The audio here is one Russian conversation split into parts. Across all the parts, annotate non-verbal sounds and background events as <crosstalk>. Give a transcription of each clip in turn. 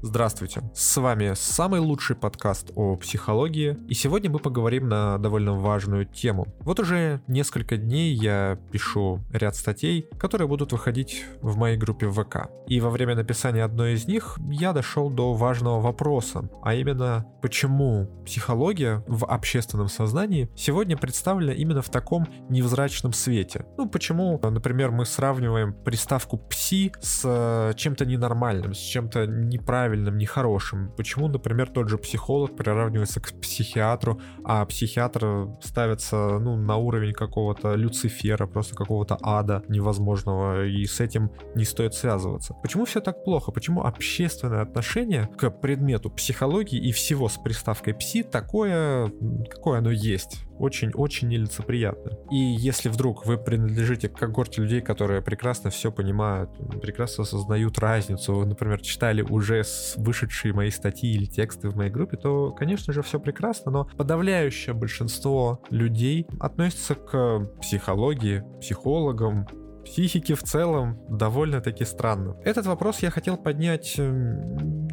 Здравствуйте, с вами самый лучший подкаст о психологии, и сегодня мы поговорим на довольно важную тему. Вот уже несколько дней я пишу ряд статей, которые будут выходить в моей группе ВК. И во время написания одной из них я дошел до важного вопроса, а именно, почему психология в общественном сознании сегодня представлена именно в таком невзрачном свете. Ну, почему, например, мы сравниваем приставку «пси» с э, чем-то ненормальным, с чем-то неправильным, нехорошим. Почему, например, тот же психолог приравнивается к психиатру, а психиатр ставится ну, на уровень какого-то Люцифера, просто какого-то ада невозможного, и с этим не стоит связываться. Почему все так плохо? Почему общественное отношение к предмету психологии и всего с приставкой «пси» такое, какое оно есть? Очень-очень нелицеприятно. И если вдруг вы принадлежите к когорте людей, которые прекрасно все понимают, прекрасно осознают разницу, например, читали уже вышедшие мои статьи или тексты в моей группе, то, конечно же, все прекрасно, но подавляющее большинство людей относится к психологии, психологам, психики в целом довольно-таки странно. Этот вопрос я хотел поднять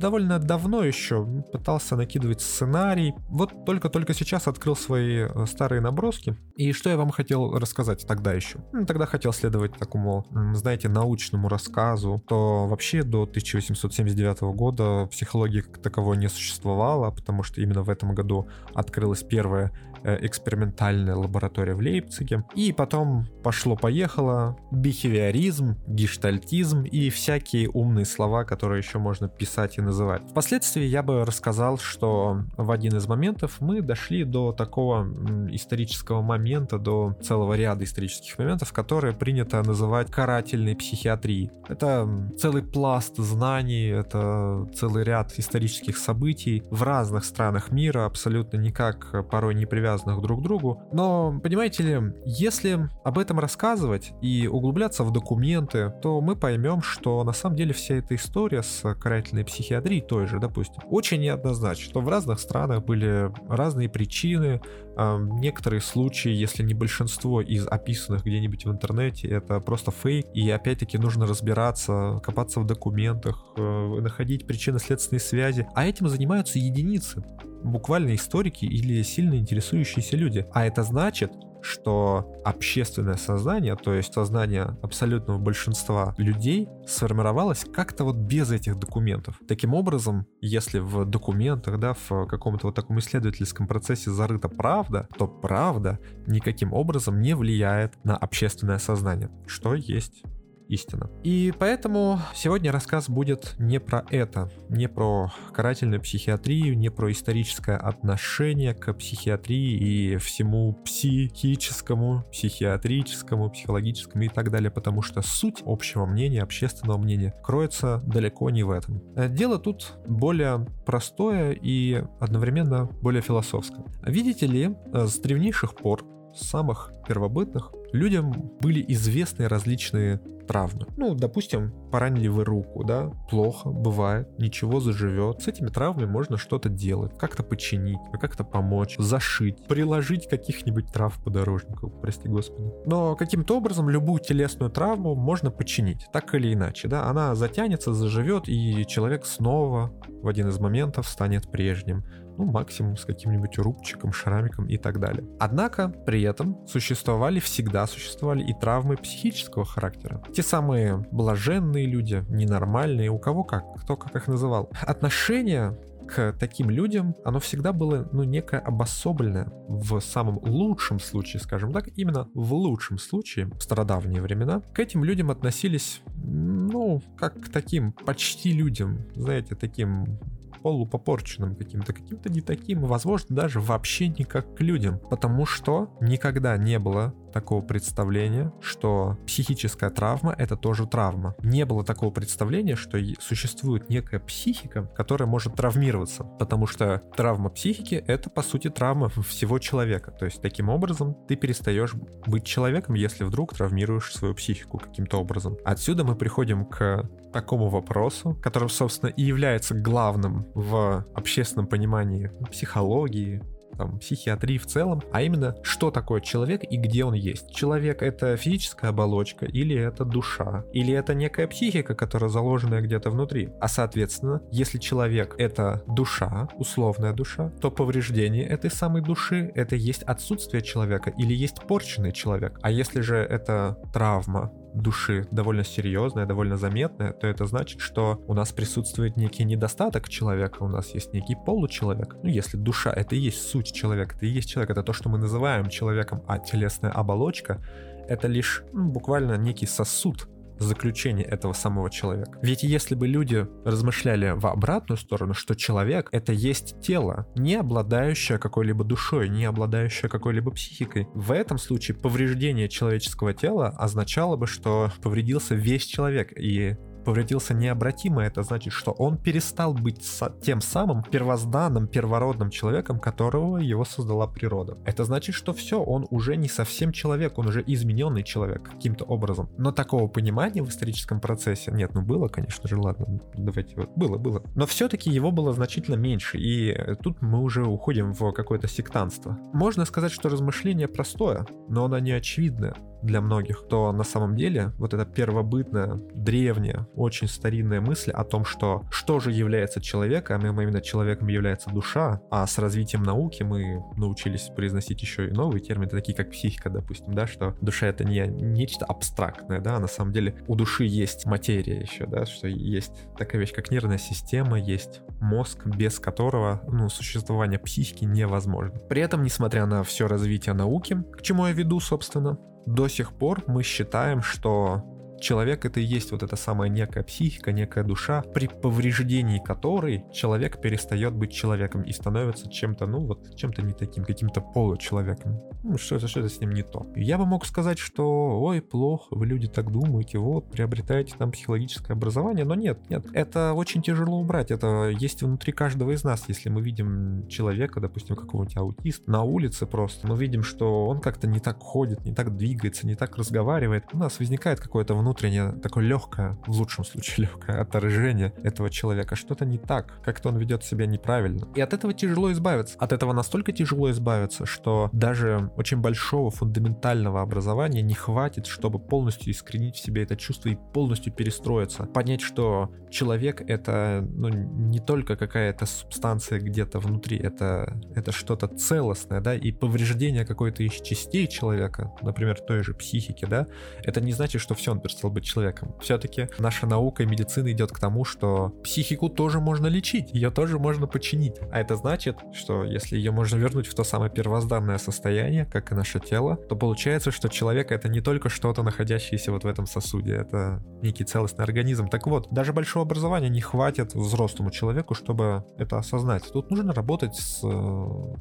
довольно давно еще, пытался накидывать сценарий. Вот только-только сейчас открыл свои э, старые наброски. И что я вам хотел рассказать тогда еще? Ну, тогда хотел следовать такому, знаете, научному рассказу, то вообще до 1879 года психологии как таковой не существовало, потому что именно в этом году открылась первая Э, экспериментальная лаборатория в Лейпциге. И потом пошло-поехало, бихевиоризм, гештальтизм и всякие умные слова, которые еще можно писать и называть. Впоследствии я бы рассказал, что в один из моментов мы дошли до такого исторического момента, до целого ряда исторических моментов, которые принято называть карательной психиатрией. Это целый пласт знаний, это целый ряд исторических событий в разных странах мира, абсолютно никак порой не привязанных друг к другу. Но, понимаете ли, если об этом рассказывать и углубляться в документы, то мы поймем, что на самом деле вся эта история с карательной психиатрией той же, допустим, очень неоднозначна, что в разных странах были разные причины, некоторые случаи, если не большинство из описанных где-нибудь в интернете, это просто фейк, и опять-таки нужно разбираться, копаться в документах, э, находить причинно-следственные связи, а этим занимаются единицы буквально историки или сильно интересующиеся люди. А это значит, что общественное сознание, то есть сознание абсолютного большинства людей, сформировалось как-то вот без этих документов. Таким образом, если в документах, да, в каком-то вот таком исследовательском процессе зарыта правда, то правда никаким образом не влияет на общественное сознание, что есть истина. И поэтому сегодня рассказ будет не про это, не про карательную психиатрию, не про историческое отношение к психиатрии и всему психическому, психиатрическому, психологическому и так далее, потому что суть общего мнения, общественного мнения кроется далеко не в этом. Дело тут более простое и одновременно более философское. Видите ли, с древнейших пор, с самых первобытных, людям были известны различные травмы. Ну, допустим, поранили вы руку, да, плохо, бывает, ничего заживет. С этими травмами можно что-то делать, как-то починить, как-то помочь, зашить, приложить каких-нибудь трав подорожников, прости господи. Но каким-то образом любую телесную травму можно починить, так или иначе, да, она затянется, заживет, и человек снова в один из моментов станет прежним ну, максимум с каким-нибудь рубчиком, шрамиком и так далее. Однако, при этом существовали, всегда существовали и травмы психического характера. Те самые блаженные люди, ненормальные, у кого как, кто как их называл. Отношение к таким людям, оно всегда было, ну, некое обособленное в самом лучшем случае, скажем так, именно в лучшем случае, в стародавние времена, к этим людям относились, ну, как к таким почти людям, знаете, таким полупопорченным каким-то, каким-то не таким, возможно, даже вообще никак к людям, потому что никогда не было такого представления, что психическая травма — это тоже травма. Не было такого представления, что существует некая психика, которая может травмироваться, потому что травма психики — это, по сути, травма всего человека. То есть, таким образом, ты перестаешь быть человеком, если вдруг травмируешь свою психику каким-то образом. Отсюда мы приходим к такому вопросу, которым, собственно, и является главным в общественном понимании психологии, там, психиатрии в целом, а именно, что такое человек и где он есть. Человек — это физическая оболочка или это душа, или это некая психика, которая заложенная где-то внутри. А соответственно, если человек — это душа, условная душа, то повреждение этой самой души — это есть отсутствие человека или есть порченный человек. А если же это травма, души довольно серьезная, довольно заметная, то это значит, что у нас присутствует некий недостаток человека, у нас есть некий получеловек. Ну, если душа — это и есть суть человека, это и есть человек, это то, что мы называем человеком, а телесная оболочка — это лишь ну, буквально некий сосуд, заключение этого самого человека. Ведь если бы люди размышляли в обратную сторону, что человек — это есть тело, не обладающее какой-либо душой, не обладающее какой-либо психикой, в этом случае повреждение человеческого тела означало бы, что повредился весь человек, и повредился необратимо, это значит, что он перестал быть тем самым первозданным, первородным человеком, которого его создала природа. Это значит, что все, он уже не совсем человек, он уже измененный человек каким-то образом. Но такого понимания в историческом процессе нет, ну было, конечно же, ладно, давайте вот, было, было. Но все-таки его было значительно меньше, и тут мы уже уходим в какое-то сектанство. Можно сказать, что размышление простое, но оно не очевидное для многих, то на самом деле вот эта первобытная, древняя, очень старинная мысль о том, что что же является человеком, а именно человеком является душа, а с развитием науки мы научились произносить еще и новые термины, такие как психика, допустим, да, что душа это не нечто абстрактное, да, а на самом деле у души есть материя еще, да, что есть такая вещь, как нервная система, есть мозг, без которого, ну, существование психики невозможно. При этом, несмотря на все развитие науки, к чему я веду, собственно, до сих пор мы считаем, что Человек это и есть вот эта самая некая психика, некая душа, при повреждении которой человек перестает быть человеком и становится чем-то, ну вот, чем-то не таким, каким-то получеловеком. Ну, что-то, что-то с ним не то. Я бы мог сказать, что, ой, плохо, вы люди так думаете, вот, приобретаете там психологическое образование, но нет, нет, это очень тяжело убрать, это есть внутри каждого из нас, если мы видим человека, допустим, какого-нибудь аутиста, на улице просто, мы видим, что он как-то не так ходит, не так двигается, не так разговаривает, у нас возникает какое-то внутреннее, такое легкое, в лучшем случае <laughs> легкое отторжение этого человека. Что-то не так, как-то он ведет себя неправильно. И от этого тяжело избавиться. От этого настолько тяжело избавиться, что даже очень большого фундаментального образования не хватит, чтобы полностью искоренить в себе это чувство и полностью перестроиться. Понять, что человек — это ну, не только какая-то субстанция где-то внутри, это, это что-то целостное, да, и повреждение какой-то из частей человека, например, той же психики, да, это не значит, что все, он перестал быть человеком. Все-таки наша наука и медицина идет к тому, что психику тоже можно лечить, ее тоже можно починить. А это значит, что если ее можно вернуть в то самое первозданное состояние, как и наше тело, то получается, что человек это не только что-то, находящееся вот в этом сосуде, это некий целостный организм. Так вот, даже большого образования не хватит взрослому человеку, чтобы это осознать. Тут нужно работать с э,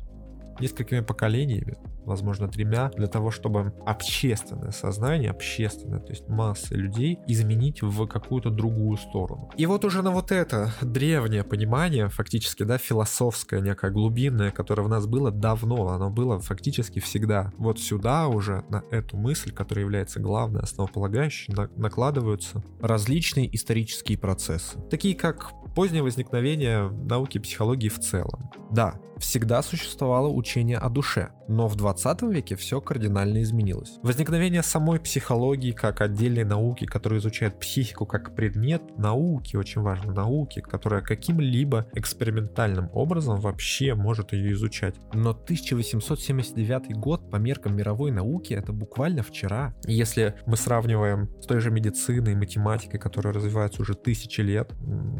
несколькими поколениями, возможно, тремя, для того, чтобы общественное сознание, общественное, то есть массы людей, изменить в какую-то другую сторону. И вот уже на вот это древнее понимание, фактически, да, философское, некое глубинное, которое в нас было давно, оно было фактически всегда. Вот сюда уже, на эту мысль, которая является главной, основополагающей, накладываются различные исторические процессы, такие как позднее возникновение науки психологии в целом. Да, всегда существовало учение о душе, но в 20 веке все кардинально изменилось. Возникновение самой психологии как отдельной науки, которая изучает психику как предмет науки, очень важно, науки, которая каким-либо экспериментальным образом вообще может ее изучать. Но 1879 год по меркам мировой науки это буквально вчера. Если мы сравниваем с той же медициной, математикой, которая развивается уже тысячи лет,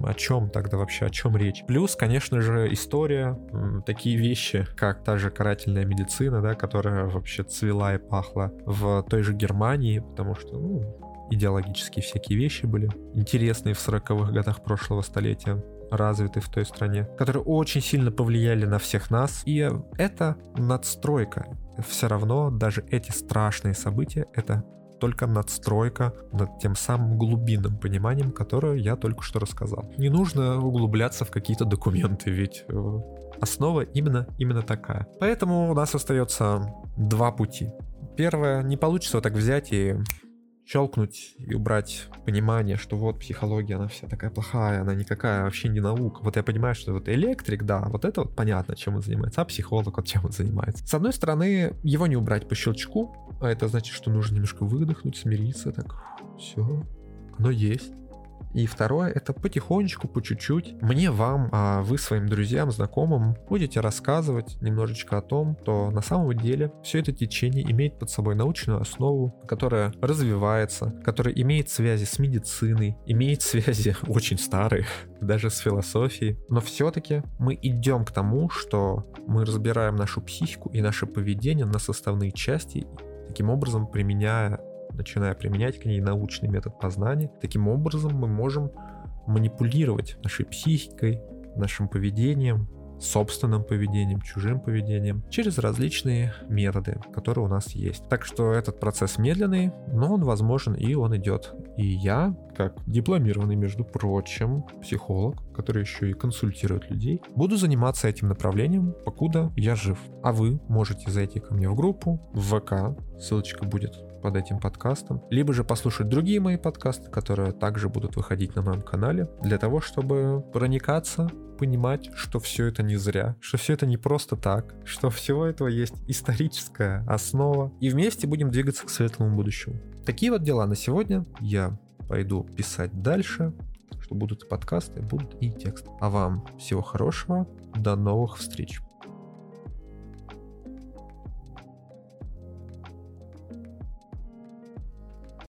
о чем тогда вообще, о чем речь? Плюс, конечно же, история, такие вещи, как та же карательная медицина, да, которая вообще цвела и пахла в той же Германии, потому что, ну, идеологические всякие вещи были интересные в 40-х годах прошлого столетия развиты в той стране, которые очень сильно повлияли на всех нас. И это надстройка. Все равно даже эти страшные события — это только надстройка над тем самым глубинным пониманием, которое я только что рассказал. Не нужно углубляться в какие-то документы, ведь э, основа именно, именно такая. Поэтому у нас остается два пути. Первое, не получится вот так взять и щелкнуть и убрать понимание, что вот психология, она вся такая плохая, она никакая, вообще не наука. Вот я понимаю, что вот электрик, да, вот это вот понятно, чем он занимается, а психолог, вот чем он занимается. С одной стороны, его не убрать по щелчку, а это значит, что нужно немножко выдохнуть, смириться, так, все, оно есть. И второе, это потихонечку, по чуть-чуть, мне, вам, а вы своим друзьям, знакомым будете рассказывать немножечко о том, что на самом деле все это течение имеет под собой научную основу, которая развивается, которая имеет связи с медициной, имеет связи <laughs> очень старые, даже с философией. Но все-таки мы идем к тому, что мы разбираем нашу психику и наше поведение на составные части, таким образом применяя начиная применять к ней научный метод познания. Таким образом мы можем манипулировать нашей психикой, нашим поведением, собственным поведением, чужим поведением через различные методы, которые у нас есть. Так что этот процесс медленный, но он возможен и он идет. И я, как дипломированный, между прочим, психолог, который еще и консультирует людей, буду заниматься этим направлением, покуда я жив. А вы можете зайти ко мне в группу в ВК, ссылочка будет под этим подкастом, либо же послушать другие мои подкасты, которые также будут выходить на моем канале, для того, чтобы проникаться понимать, что все это не зря, что все это не просто так, что всего этого есть историческая основа, и вместе будем двигаться к светлому будущему. Такие вот дела на сегодня. Я пойду писать дальше, что будут и подкасты, будут и тексты. А вам всего хорошего, до новых встреч.